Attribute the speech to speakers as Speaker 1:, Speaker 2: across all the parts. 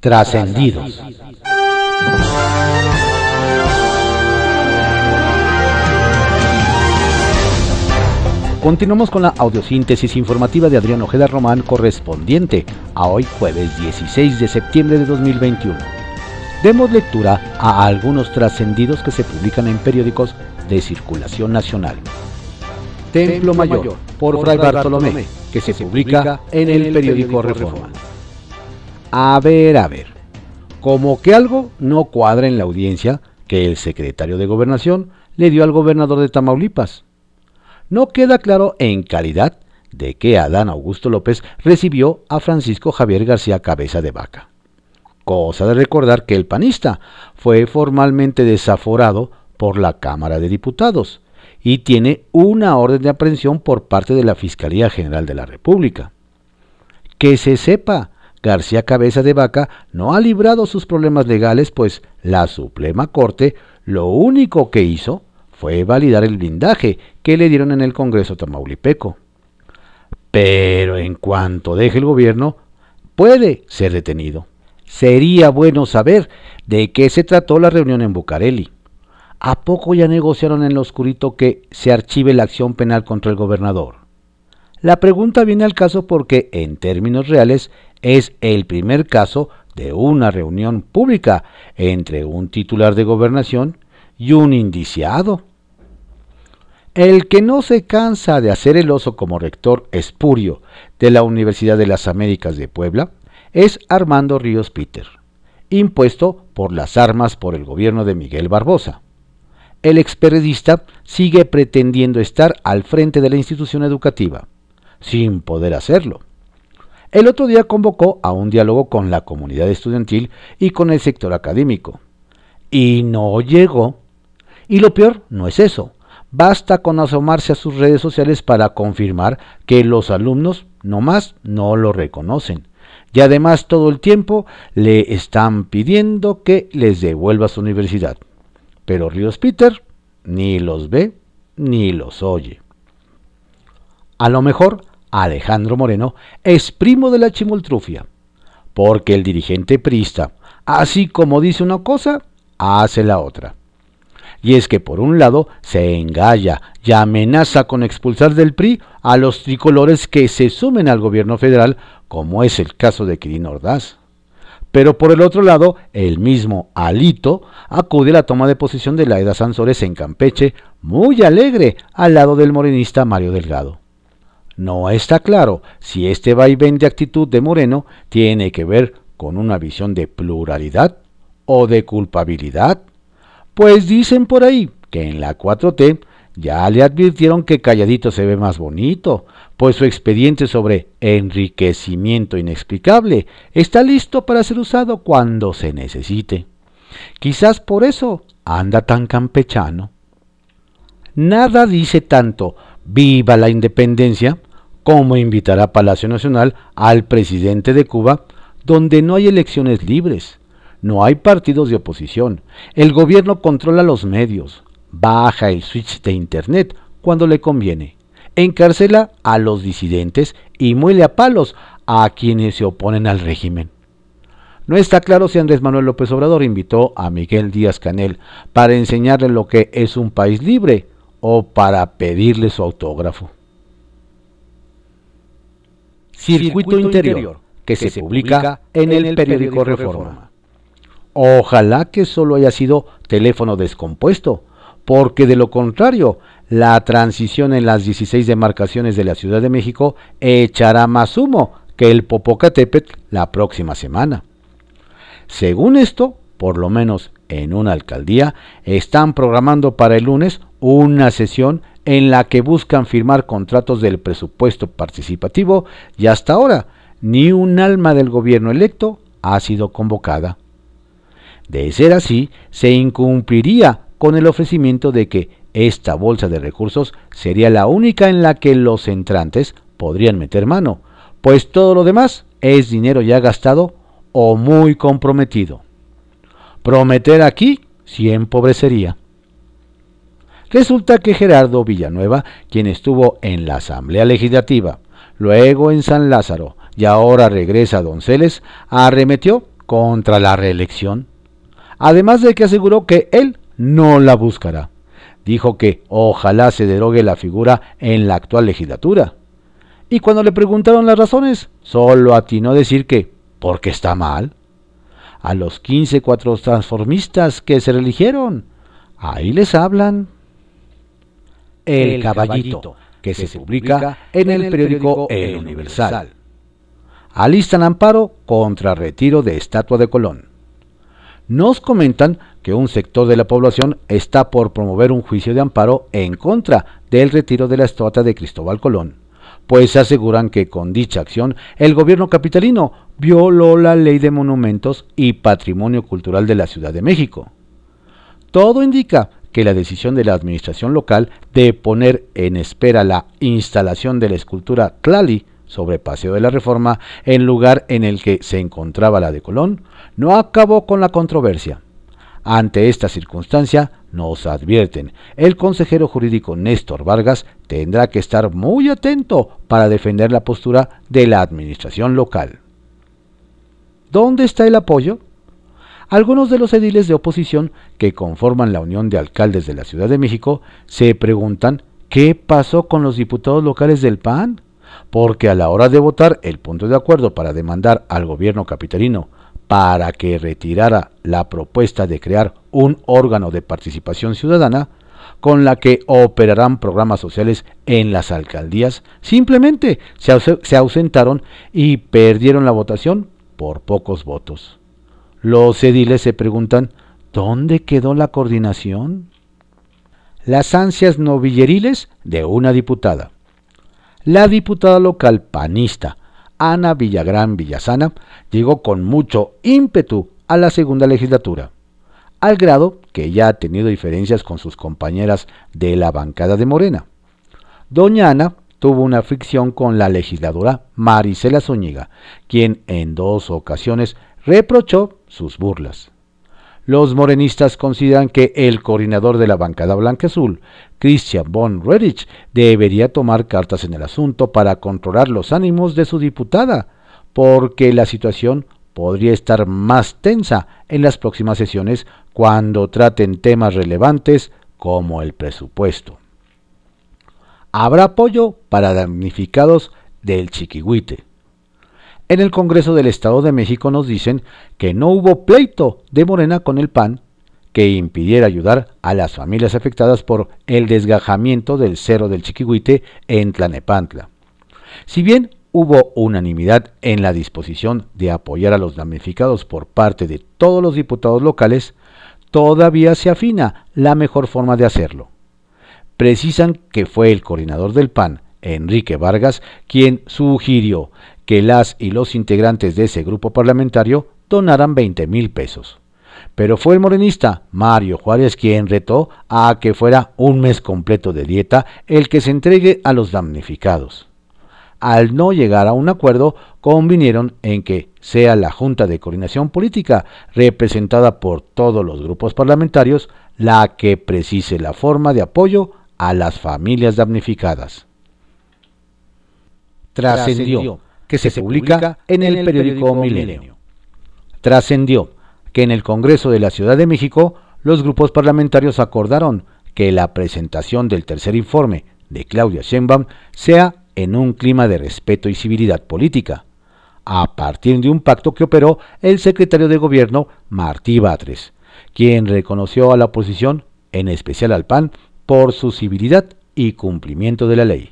Speaker 1: Trascendidos. Continuamos con la audiosíntesis informativa de Adrián Ojeda Román correspondiente a hoy jueves 16 de septiembre de 2021. Demos lectura a algunos trascendidos que se publican en periódicos de circulación nacional. Templo Mayor, por Fray Bartolomé, que se publica en el periódico Reforma. A ver, a ver, como que algo no cuadra en la audiencia que el secretario de Gobernación le dio al gobernador de Tamaulipas no queda claro en calidad de que Adán Augusto López recibió a Francisco Javier García Cabeza de Vaca. Cosa de recordar que el panista fue formalmente desaforado por la Cámara de Diputados y tiene una orden de aprehensión por parte de la Fiscalía General de la República. Que se sepa, García Cabeza de Vaca no ha librado sus problemas legales, pues la Suprema Corte lo único que hizo fue validar el blindaje que le dieron en el Congreso tamaulipeco. Pero en cuanto deje el gobierno, puede ser detenido. Sería bueno saber de qué se trató la reunión en Bucareli. ¿A poco ya negociaron en lo oscurito que se archive la acción penal contra el gobernador? La pregunta viene al caso porque, en términos reales, es el primer caso de una reunión pública entre un titular de gobernación y un indiciado. El que no se cansa de hacer el oso como rector espurio de la Universidad de las Américas de Puebla es Armando Ríos Peter, impuesto por las armas por el gobierno de Miguel Barbosa. El experiodista sigue pretendiendo estar al frente de la institución educativa, sin poder hacerlo. El otro día convocó a un diálogo con la comunidad estudiantil y con el sector académico. Y no llegó y lo peor no es eso. Basta con asomarse a sus redes sociales para confirmar que los alumnos nomás no lo reconocen. Y además todo el tiempo le están pidiendo que les devuelva su universidad. Pero Ríos Peter ni los ve ni los oye. A lo mejor Alejandro Moreno es primo de la chimoltrufia, porque el dirigente prista, así como dice una cosa, hace la otra y es que por un lado se engalla y amenaza con expulsar del PRI a los tricolores que se sumen al gobierno federal, como es el caso de Quirino Ordaz. Pero por el otro lado, el mismo Alito acude a la toma de posición de Laida Sansores en Campeche, muy alegre, al lado del morenista Mario Delgado. No está claro si este vaivén de actitud de Moreno tiene que ver con una visión de pluralidad o de culpabilidad pues dicen por ahí que en la 4T ya le advirtieron que calladito se ve más bonito, pues su expediente sobre enriquecimiento inexplicable está listo para ser usado cuando se necesite. Quizás por eso anda tan campechano. Nada dice tanto viva la independencia como invitar a Palacio Nacional al presidente de Cuba donde no hay elecciones libres no hay partidos de oposición. El gobierno controla los medios. Baja el switch de Internet cuando le conviene. Encarcela a los disidentes y muele a palos a quienes se oponen al régimen. No está claro si Andrés Manuel López Obrador invitó a Miguel Díaz Canel para enseñarle lo que es un país libre o para pedirle su autógrafo. Circuito, Interior, que, se, publica en el periódico Reforma. Ojalá que solo haya sido teléfono descompuesto, porque de lo contrario, la transición en las 16 demarcaciones de la Ciudad de México echará más humo que el Popocatépetl la próxima semana. Según esto, por lo menos en una alcaldía, están programando para el lunes una sesión en la que buscan firmar contratos del presupuesto participativo y hasta ahora ni un alma del gobierno electo ha sido convocada. De ser así, se incumpliría con el ofrecimiento de que esta bolsa de recursos sería la única en la que los entrantes podrían meter mano, pues todo lo demás es dinero ya gastado o muy comprometido. Prometer aquí sí empobrecería. Resulta que Gerardo Villanueva, quien estuvo en la Asamblea Legislativa, luego en San Lázaro y ahora regresa a Donceles, arremetió contra la reelección. Además de que aseguró que él no la buscará. Dijo que ojalá se derogue la figura en la actual legislatura. Y cuando le preguntaron las razones, solo atinó a decir que porque está mal. A los 15 cuatro transformistas que se religieron, ahí les hablan. El, caballito, que, se, publica en el periódico El Universal. Alistan amparo contra retiro de estatua de Colón. Nos comentan que un sector de la población está por promover un juicio de amparo en contra del retiro de la estatua de Cristóbal Colón, pues aseguran que con dicha acción el gobierno capitalino violó la ley de monumentos y patrimonio cultural de la Ciudad de México. Todo indica que la decisión de la administración local de poner en espera la instalación de la escultura Tlali sobre Paseo de la Reforma en lugar en el que se encontraba la de Colón, no acabó con la controversia. Ante esta circunstancia, nos advierten, el consejero jurídico Néstor Vargas tendrá que estar muy atento para defender la postura de la administración local. ¿Dónde está el apoyo? Algunos de los ediles de oposición que conforman la Unión de Alcaldes de la Ciudad de México se preguntan qué pasó con los diputados locales del PAN, porque a la hora de votar el punto de acuerdo para demandar al gobierno capitalino para que retirara la propuesta de crear un órgano de participación ciudadana con la que operarán programas sociales en las alcaldías, simplemente se, ausentaron y perdieron la votación por pocos votos. Los ediles se preguntan, ¿dónde quedó la coordinación? Las ansias novilleriles de una diputada. La diputada local panista, Ana Villagrán Villasana, llegó con mucho ímpetu a la segunda legislatura, al grado que ya ha tenido diferencias con sus compañeras de la bancada de Morena. Doña Ana tuvo una fricción con la legisladora Marisela Zúñiga, quien en dos ocasiones reprochó sus burlas. Los morenistas consideran que el coordinador de la bancada blanca azul, Christian von Redich, debería tomar cartas en el asunto para controlar los ánimos de su diputada, porque la situación podría estar más tensa en las próximas sesiones cuando traten temas relevantes como el presupuesto. Habrá apoyo para damnificados del chiquihuite. En el Congreso del Estado de México nos dicen que no hubo pleito de Morena con el PAN que impidiera ayudar a las familias afectadas por el desgajamiento del cerro del Chiquihuite en Tlanepantla. Si bien hubo unanimidad en la disposición de apoyar a los damnificados por parte de todos los diputados locales, todavía se afina la mejor forma de hacerlo. Precisan que fue el coordinador del PAN, Enrique Vargas, quien sugirió que las y los integrantes de ese grupo parlamentario donaran 20 mil pesos. Pero fue el morenista Mario Juárez quien retó a que fuera un mes completo de dieta el que se entregue a los damnificados. Al no llegar a un acuerdo, convinieron en que sea la Junta de Coordinación Política, representada por todos los grupos parlamentarios, la que precise la forma de apoyo a las familias damnificadas. Trascendió que se publica en el periódico Milenio. Trascendió que en el Congreso de la Ciudad de México los grupos parlamentarios acordaron que la presentación del tercer informe de Claudia Sheinbaum sea en un clima de respeto y civilidad política, a partir de un pacto que operó el secretario de Gobierno Martí Batres, quien reconoció a la oposición, en especial al PAN, por su civilidad y cumplimiento de la ley.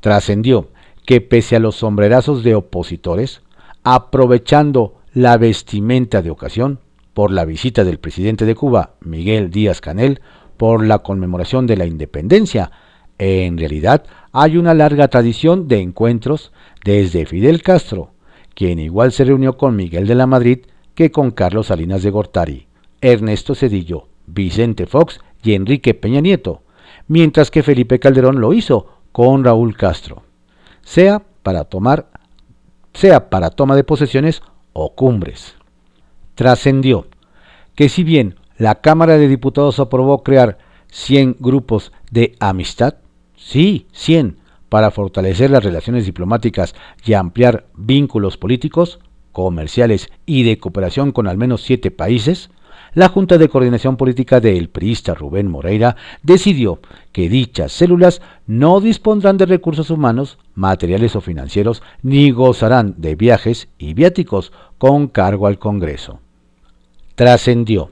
Speaker 1: Trascendió que pese a los sombrerazos de opositores, aprovechando la vestimenta de ocasión por la visita del presidente de Cuba, Miguel Díaz Canel, por la conmemoración de la independencia, en realidad hay una larga tradición de encuentros desde Fidel Castro, quien igual se reunió con Miguel de la Madrid que con Carlos Salinas de Gortari, Ernesto Cedillo, Vicente Fox y Enrique Peña Nieto, mientras que Felipe Calderón lo hizo con Raúl Castro sea para tomar sea para toma de posesiones o cumbres. Trascendió que si bien la Cámara de Diputados aprobó crear 100 grupos de amistad, sí, 100, para fortalecer las relaciones diplomáticas y ampliar vínculos políticos, comerciales y de cooperación con al menos siete países, la Junta de Coordinación Política del priista Rubén Moreira decidió que dichas células no dispondrán de recursos humanos, materiales o financieros, ni gozarán de viajes y viáticos con cargo al Congreso. Trascendió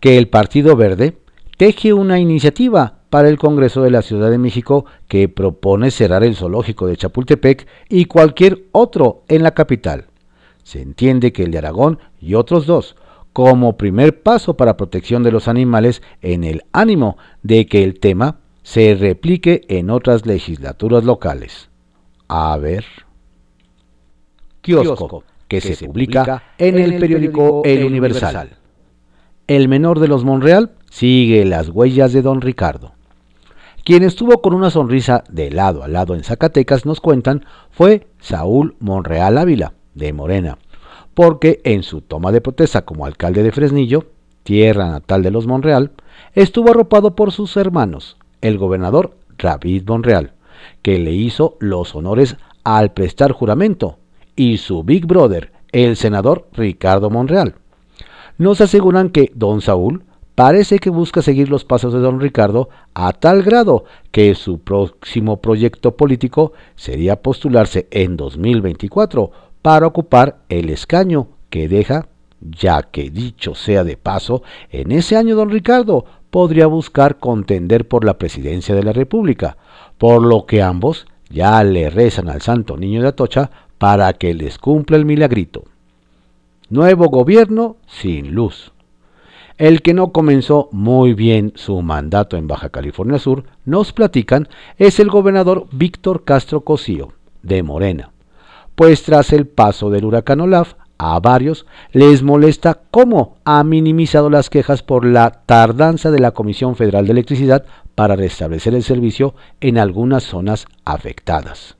Speaker 1: que el Partido Verde teje una iniciativa para el Congreso de la Ciudad de México que propone cerrar el zoológico de Chapultepec y cualquier otro en la capital. Se entiende que el de Aragón y otros dos, como primer paso para protección de los animales en el ánimo de que el tema se replique en otras legislaturas locales. A ver. Kiosco, que, se, publica en el periódico El Universal. El menor de los Monreal sigue las huellas de don Ricardo. Quien estuvo con una sonrisa de lado a lado en Zacatecas, nos cuentan, fue Saúl Monreal Ávila, de Morena, porque en su toma de protesta como alcalde de Fresnillo, tierra natal de los Monreal, estuvo arropado por sus hermanos, el gobernador David Monreal, que le hizo los honores al prestar juramento, y su Big Brother, el senador Ricardo Monreal. Nos aseguran que don Saúl parece que busca seguir los pasos de don Ricardo a tal grado que su próximo proyecto político sería postularse en 2024 para ocupar el escaño que deja, ya que dicho sea de paso, en ese año don Ricardo podría buscar contender por la presidencia de la República, por lo que ambos ya le rezan al santo niño de Atocha para que les cumpla el milagrito. Nuevo gobierno sin luz. El que no comenzó muy bien su mandato en Baja California Sur, nos platican, es el gobernador Víctor Castro Cosío, de Morena pues tras el paso del huracán Olaf, a varios les molesta cómo ha minimizado las quejas por la tardanza de la Comisión Federal de Electricidad para restablecer el servicio en algunas zonas afectadas.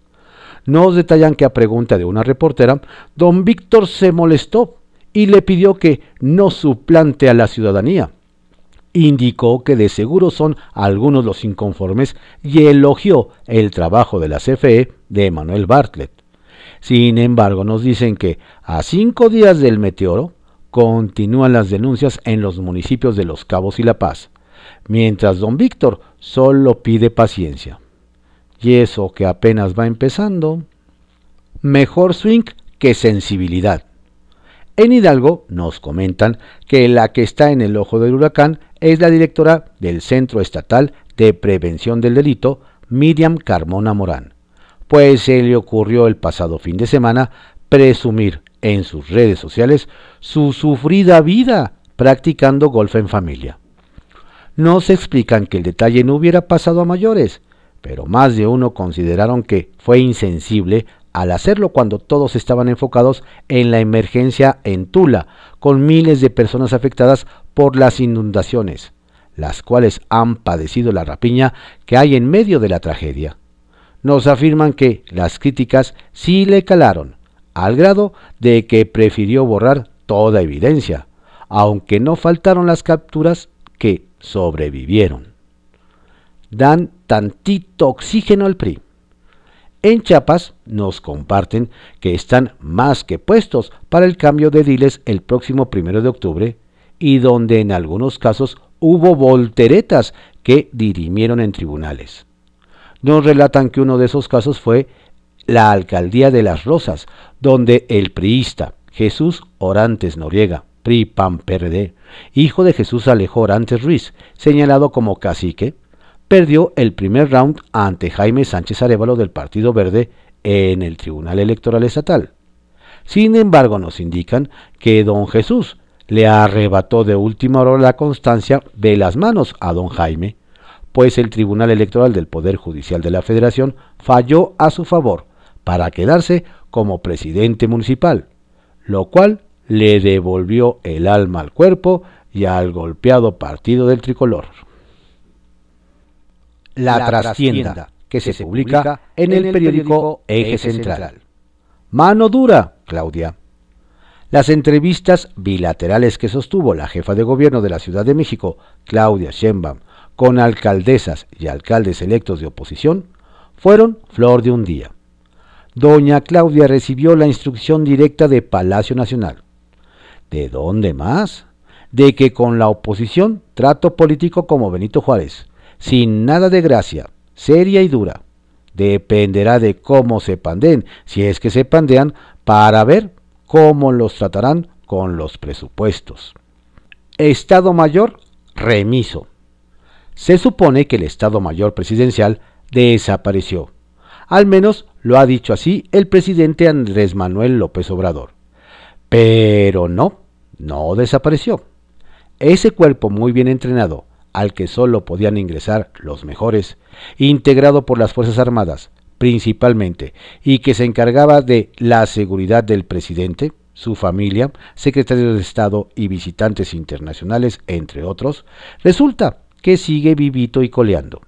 Speaker 1: Nos detallan que a pregunta de una reportera, don Víctor se molestó y le pidió que no suplante a la ciudadanía. Indicó que de seguro son algunos los inconformes y elogió el trabajo de la CFE de Manuel Bartlett. Sin embargo, nos dicen que a cinco días del meteoro continúan las denuncias en los municipios de Los Cabos y La Paz, mientras don Víctor solo pide paciencia. Y eso que apenas va empezando. Mejor swing que sensibilidad. En Hidalgo nos comentan que la que está en el ojo del huracán es la directora del Centro Estatal de Prevención del Delito, Miriam Carmona Morán pues se le ocurrió el pasado fin de semana presumir en sus redes sociales su sufrida vida practicando golf en familia. No se explican que el detalle no hubiera pasado a mayores, pero más de uno consideraron que fue insensible al hacerlo cuando todos estaban enfocados en la emergencia en Tula, con miles de personas afectadas por las inundaciones, las cuales han padecido la rapiña que hay en medio de la tragedia nos afirman que las críticas sí le calaron, al grado de que prefirió borrar toda evidencia, aunque no faltaron las capturas que sobrevivieron. Dan tantito oxígeno al PRI. En Chiapas nos comparten que están más que puestos para el cambio de diles el próximo primero de octubre y donde en algunos casos hubo volteretas que dirimieron en tribunales. Nos relatan que uno de esos casos fue la alcaldía de Las Rosas, donde el priista Jesús Orantes Noriega, PRI PAN hijo de Jesús Alejo Orantes Ruiz, señalado como cacique, perdió el primer round ante Jaime Sánchez Arevalo del Partido Verde en el Tribunal Electoral Estatal. Sin embargo, nos indican que don Jesús le arrebató de última hora la constancia de las manos a don Jaime, pues el Tribunal Electoral del Poder Judicial de la Federación falló a su favor para quedarse como presidente municipal, lo cual le devolvió el alma al cuerpo y al golpeado partido del tricolor. La, trastienda, que se, publica en el periódico Eje Central. Mano dura, Claudia. Las entrevistas bilaterales que sostuvo la jefa de gobierno de la Ciudad de México, Claudia Sheinbaum, con alcaldesas y alcaldes electos de oposición fueron flor de un día. doña Claudia recibió la instrucción directa de Palacio Nacional. ¿De dónde más? De que con la oposición trato político como Benito Juárez, sin nada de gracia, seria y dura. Dependerá de cómo se pandeen, si es que se pandean, para ver cómo los tratarán con los presupuestos. Estado Mayor remiso. Se supone que el Estado Mayor presidencial desapareció. Al menos lo ha dicho así el presidente Andrés Manuel López Obrador. Pero no, no desapareció. Ese cuerpo muy bien entrenado, al que solo podían ingresar los mejores, integrado por las Fuerzas Armadas principalmente, y que se encargaba de la seguridad del presidente, su familia, secretarios de Estado y visitantes internacionales, entre otros, resulta que sigue vivito y coleando.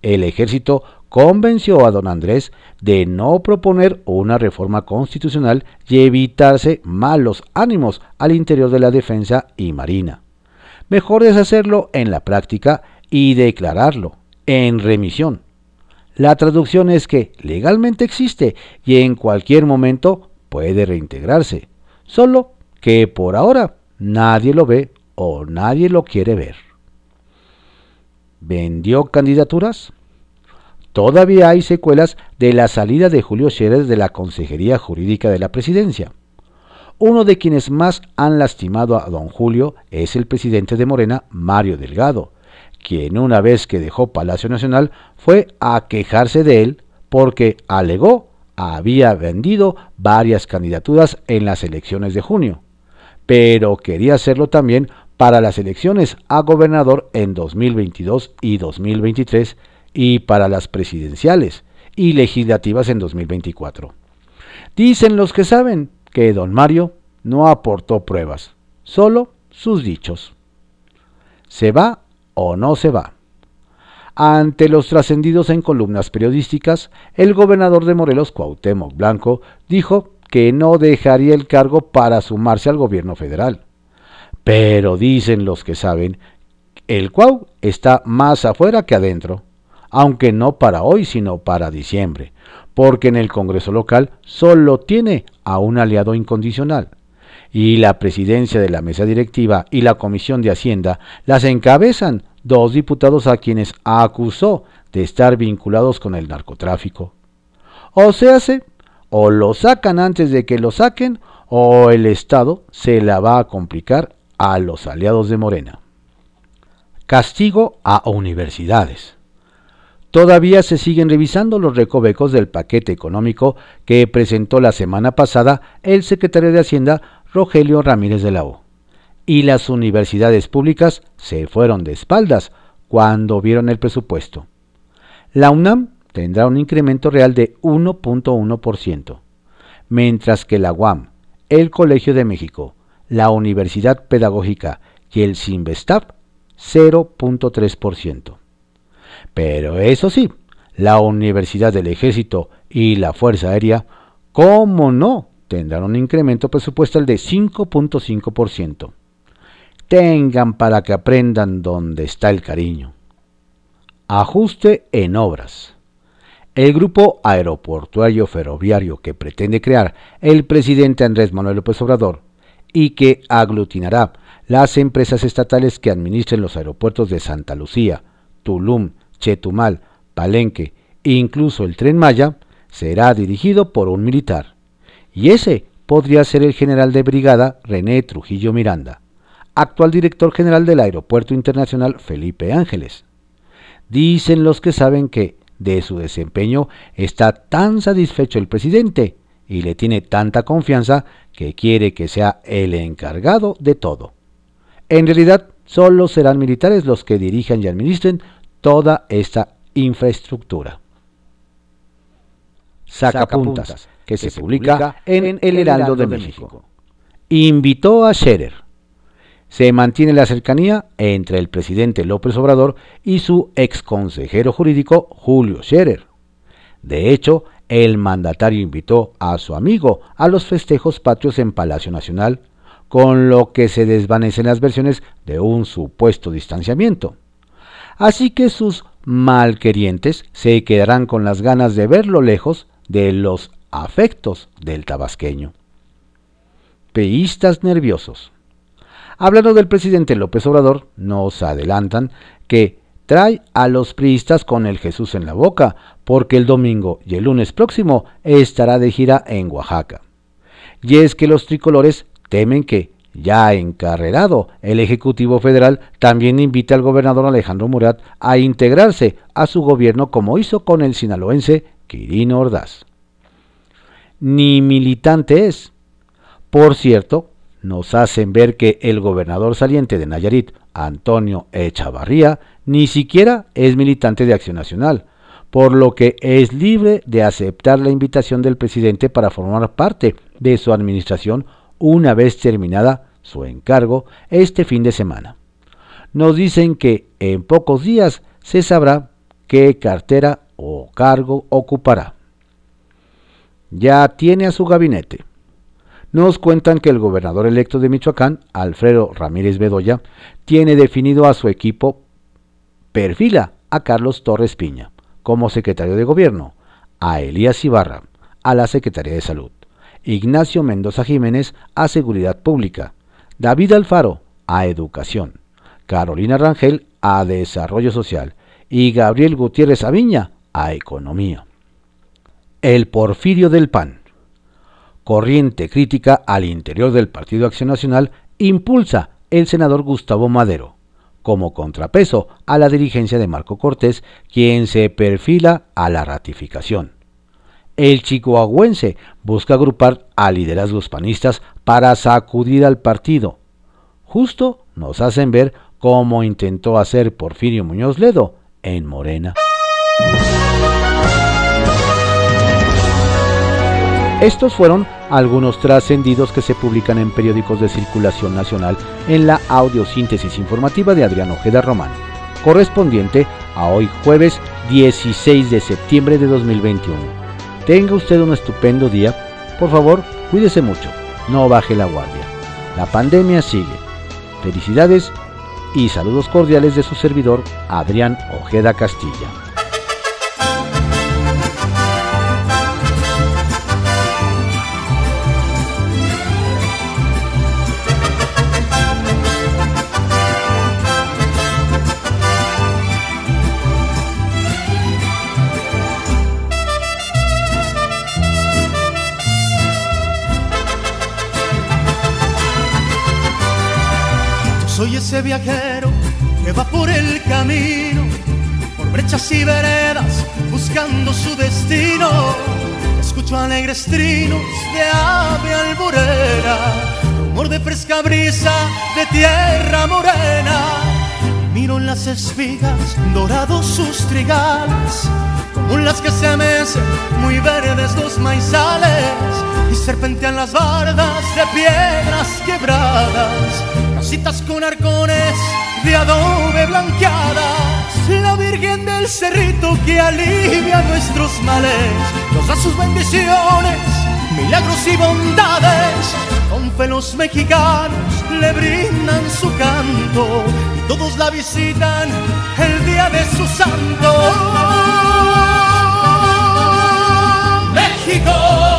Speaker 1: El ejército convenció a don Andrés de no proponer una reforma constitucional y evitarse malos ánimos al interior de la defensa y marina. Mejor es hacerlo en la práctica y declararlo en remisión. La traducción es que legalmente existe y en cualquier momento puede reintegrarse, solo que por ahora nadie lo ve o nadie lo quiere ver. ¿Vendió candidaturas? Todavía hay secuelas de la salida de Julio Scherer de la Consejería Jurídica de la Presidencia. Uno de quienes más han lastimado a don Julio es el presidente de Morena, Mario Delgado, quien una vez que dejó Palacio Nacional fue a quejarse de él porque alegó había vendido varias candidaturas en las elecciones de junio, pero quería hacerlo también para las elecciones a gobernador en 2022 y 2023 y para las presidenciales y legislativas en 2024. Dicen los que saben que don Mario no aportó pruebas, solo sus dichos. Se va o no se va. Ante los trascendidos en columnas periodísticas, el gobernador de Morelos, Cuauhtémoc Blanco, dijo que no dejaría el cargo para sumarse al gobierno federal. Pero dicen los que saben, el Cuau está más afuera que adentro, aunque no para hoy, sino para diciembre, porque en el Congreso local solo tiene a un aliado incondicional, y la presidencia de la mesa directiva y la comisión de Hacienda las encabezan dos diputados a quienes acusó de estar vinculados con el narcotráfico. O se hace, o lo sacan antes de que lo saquen, o el Estado se la va a complicar a los aliados de Morena. Castigo a universidades. Todavía se siguen revisando los recovecos del paquete económico que presentó la semana pasada el secretario de Hacienda Rogelio Ramírez de la O. Y las universidades públicas se fueron de espaldas cuando vieron el presupuesto. La UNAM tendrá un incremento real de 1.1%, mientras que la UAM, el Colegio de México, la Universidad Pedagógica y el CIMBESTAP 0.3%. Pero eso sí, la Universidad del Ejército y la Fuerza Aérea, ¿cómo no? tendrán un incremento presupuestal de 5.5%. Tengan para que aprendan dónde está el cariño. Ajuste en obras. El grupo aeroportuario ferroviario que pretende crear el presidente Andrés Manuel López Obrador y que aglutinará las empresas estatales que administren los aeropuertos de Santa Lucía, Tulum, Chetumal, Palenque e incluso el tren Maya, será dirigido por un militar y ese podría ser el general de brigada René Trujillo Miranda, actual director general del Aeropuerto Internacional Felipe Ángeles. Dicen los que saben que de su desempeño está tan satisfecho el presidente y le tiene tanta confianza que quiere que sea el encargado de todo. En realidad, solo serán militares los que dirijan y administren toda esta infraestructura. Sacapuntas que se publica en El Heraldo de México. Invitó a Scherer. Se mantiene la cercanía entre el presidente López Obrador y su ex consejero jurídico Julio Scherer. De hecho, el mandatario invitó a su amigo a los festejos patrios en Palacio Nacional, con lo que se desvanecen las versiones de un supuesto distanciamiento. Así que sus malquerientes se quedarán con las ganas de verlo lejos de los afectos del tabasqueño. Peístas nerviosos. Hablando del presidente López Obrador, nos adelantan que trae a los priistas con el Jesús en la boca, porque el domingo y el lunes próximo estará de gira en Oaxaca. Y es que los tricolores temen que, ya encarrerado, el Ejecutivo Federal también invite al gobernador Alejandro Murat a integrarse a su gobierno como hizo con el sinaloense Quirino Ordaz. Ni militante es. Por cierto, nos hacen ver que el gobernador saliente de Nayarit, Antonio Echavarría, ni siquiera es militante de Acción Nacional, por lo que es libre de aceptar la invitación del presidente para formar parte de su administración una vez terminada su encargo este fin de semana. Nos dicen que en pocos días se sabrá qué cartera o cargo ocupará. Ya tiene a su gabinete nos cuentan que el gobernador electo de Michoacán, Alfredo Ramírez Bedoya, tiene definido a su equipo, perfila a Carlos Torres Piña como secretario de gobierno, a Elías Ibarra a la Secretaría de Salud, Ignacio Mendoza Jiménez a Seguridad Pública, David Alfaro a Educación, Carolina Rangel a Desarrollo Social y Gabriel Gutiérrez Aviña a Economía. El Porfirio del PAN corriente crítica al interior del Partido Acción Nacional impulsa el senador Gustavo Madero, como contrapeso a la dirigencia de Marco Cortés, quien se perfila a la ratificación. El chicoahuense busca agrupar a liderazgos panistas para sacudir al partido. Justo nos hacen ver cómo intentó hacer Porfirio Muñoz Ledo en Morena. Estos fueron algunos trascendidos que se publican en periódicos de circulación nacional en la audiosíntesis informativa de Adrián Ojeda Román, correspondiente a hoy jueves 16 de septiembre de 2021. Tenga usted un estupendo día. Por favor, cuídese mucho. No baje la guardia. La pandemia sigue. Felicidades y saludos cordiales de su servidor Adrián Ojeda Castilla.
Speaker 2: Ese viajero que va por el camino, por brechas y veredas, buscando su destino. Escucho alegres trinos de ave alborera, rumor de fresca brisa de tierra morena. Miro las espigas, dorados sus trigales, como las que se mecen, muy verdes los maizales, y serpentean las bardas de piedras quebradas casitas con arcones de adobe blanqueadas, la Virgen del Cerrito que alivia nuestros males, nos da sus bendiciones, milagros y bondades, con fe mexicanos le brindan su canto y todos la visitan el día de su santo. México.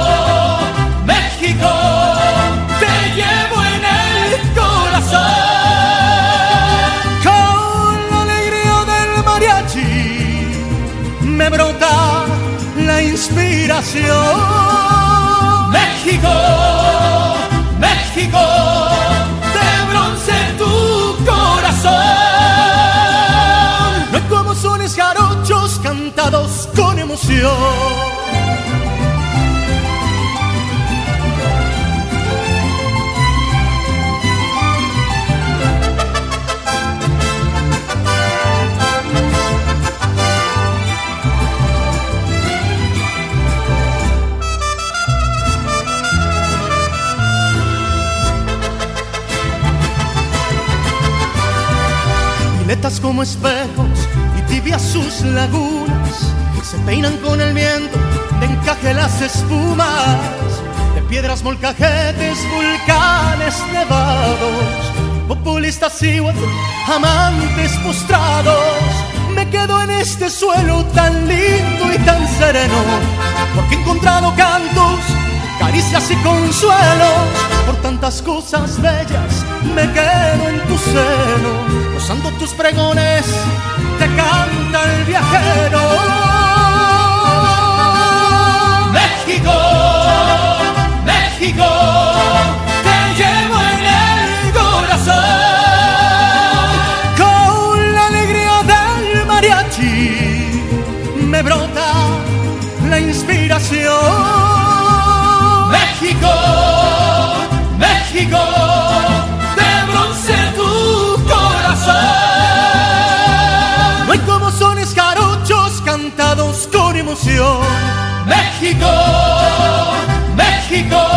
Speaker 2: México, México, de bronce tu corazón. No hay como sones jarochos cantados con emoción. como espejos y tibias sus lagunas. Se peinan con el viento de encaje las espumas de piedras, molcajetes, volcanes nevados. Populistas y amantes postrados. Me quedo en este suelo tan lindo y tan sereno, porque he encontrado cantos, caricias y consuelos por tantas cosas bellas me quedo en tu seno, gozando tus pregones, te cantan México, México.